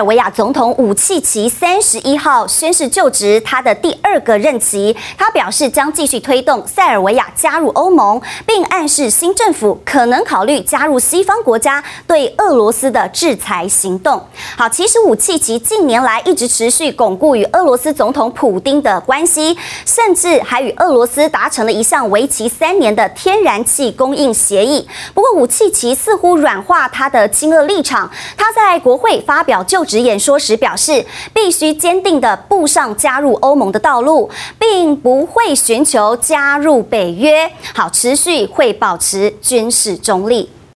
塞尔维亚总统武契奇三十一号宣誓就职，他的第二个任期。他表示将继续推动塞尔维亚加入欧盟，并暗示新政府可能考虑加入西方国家对俄罗斯的制裁行动。好，其实武契奇近年来一直持续巩固与俄罗斯总统普丁的关系，甚至还与俄罗斯达成了一项为期三年的天然气供应协议。不过，武契奇似乎软化他的亲俄立场，他在国会发表。就直言说时表示，必须坚定地步上加入欧盟的道路，并不会寻求加入北约。好，持续会保持军事中立。